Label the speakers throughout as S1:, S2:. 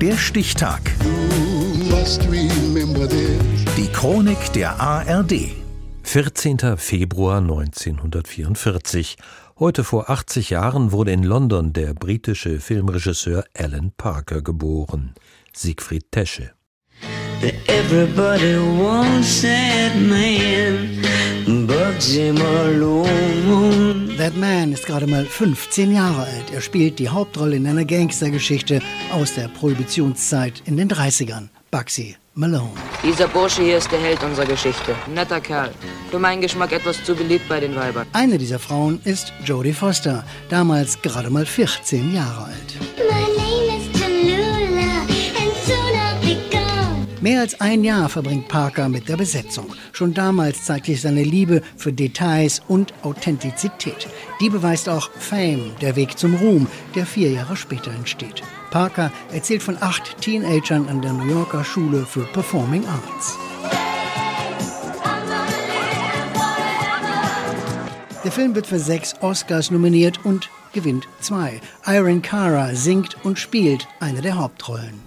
S1: Der Stichtag. Die Chronik der ARD.
S2: 14. Februar 1944. Heute vor 80 Jahren wurde in London der britische Filmregisseur Alan Parker geboren. Siegfried Tesche. Everybody wants that man,
S3: but Jim alone. That Man ist gerade mal 15 Jahre alt. Er spielt die Hauptrolle in einer Gangstergeschichte aus der Prohibitionszeit in den 30ern. Bugsy Malone.
S4: Dieser Bursche hier ist der Held unserer Geschichte. Netter Kerl. Für meinen Geschmack etwas zu beliebt bei den Weibern.
S3: Eine dieser Frauen ist Jodie Foster, damals gerade mal 14 Jahre alt. Mehr als ein Jahr verbringt Parker mit der Besetzung. Schon damals zeigt sich seine Liebe für Details und Authentizität. Die beweist auch Fame, der Weg zum Ruhm, der vier Jahre später entsteht. Parker erzählt von acht Teenagern an der New Yorker Schule für Performing Arts. Der Film wird für sechs Oscars nominiert und gewinnt zwei. Irene Cara singt und spielt eine der Hauptrollen.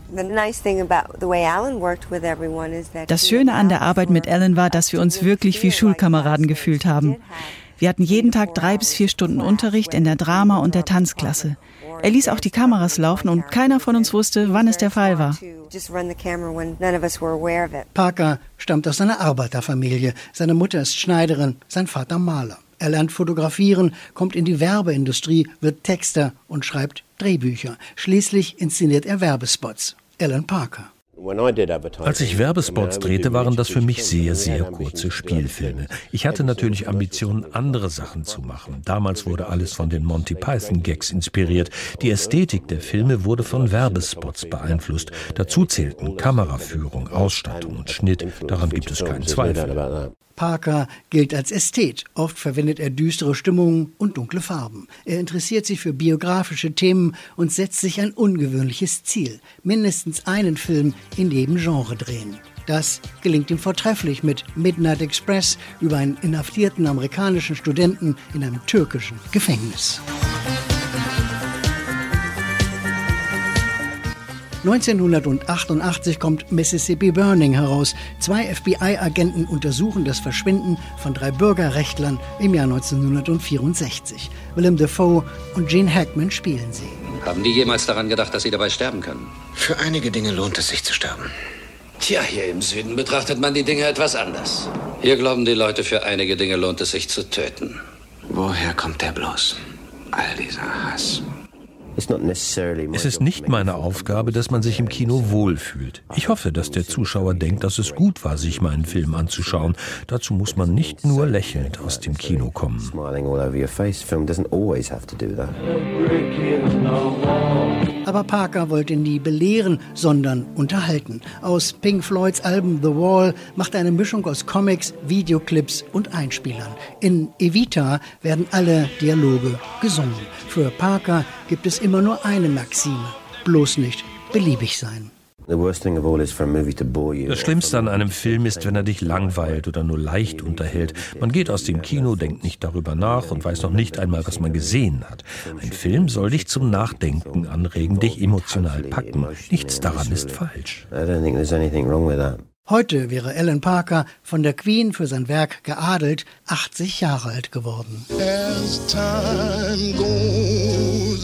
S5: Das Schöne an der Arbeit mit Alan war, dass wir uns wirklich wie Schulkameraden gefühlt haben. Wir hatten jeden Tag drei bis vier Stunden Unterricht in der Drama- und der Tanzklasse. Er ließ auch die Kameras laufen und keiner von uns wusste, wann es der Fall war.
S3: Parker stammt aus einer Arbeiterfamilie. Seine Mutter ist Schneiderin, sein Vater Maler. Er lernt fotografieren, kommt in die Werbeindustrie, wird Texter und schreibt Drehbücher. Schließlich inszeniert er Werbespots. Alan Parker.
S2: Als ich Werbespots drehte, waren das für mich sehr, sehr kurze Spielfilme. Ich hatte natürlich Ambitionen, andere Sachen zu machen. Damals wurde alles von den Monty Python Gags inspiriert. Die Ästhetik der Filme wurde von Werbespots beeinflusst. Dazu zählten Kameraführung, Ausstattung und Schnitt. Daran gibt es keinen Zweifel.
S3: Parker gilt als Ästhet. Oft verwendet er düstere Stimmungen und dunkle Farben. Er interessiert sich für biografische Themen und setzt sich ein ungewöhnliches Ziel. Mindestens einen Film in jedem Genre drehen. Das gelingt ihm vortrefflich mit Midnight Express über einen inhaftierten amerikanischen Studenten in einem türkischen Gefängnis. 1988 kommt Mississippi Burning heraus. Zwei FBI-Agenten untersuchen das Verschwinden von drei Bürgerrechtlern im Jahr 1964. Willem Dafoe und Gene Hackman spielen sie.
S6: Haben die jemals daran gedacht, dass sie dabei sterben können?
S7: Für einige Dinge lohnt es sich zu sterben.
S6: Tja, hier im Süden betrachtet man die Dinge etwas anders. Hier glauben die Leute, für einige Dinge lohnt es sich zu töten.
S7: Woher kommt der bloß? All dieser Hass.
S2: Es ist nicht meine Aufgabe, dass man sich im Kino wohlfühlt. Ich hoffe, dass der Zuschauer denkt, dass es gut war, sich meinen Film anzuschauen. Dazu muss man nicht nur lächelnd aus dem Kino kommen.
S3: Aber Parker wollte nie belehren, sondern unterhalten. Aus Pink Floyds Album The Wall macht er eine Mischung aus Comics, Videoclips und Einspielern. In Evita werden alle Dialoge gesungen. Für Parker gibt es immer nur eine Maxime. Bloß nicht beliebig sein.
S2: Das Schlimmste an einem Film ist, wenn er dich langweilt oder nur leicht unterhält. Man geht aus dem Kino, denkt nicht darüber nach und weiß noch nicht einmal, was man gesehen hat. Ein Film soll dich zum Nachdenken anregen, dich emotional packen. Nichts daran ist falsch.
S3: Heute wäre Alan Parker von der Queen für sein Werk geadelt 80 Jahre alt geworden.